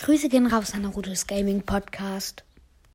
Grüße gehen raus an Naruto's Gaming Podcast.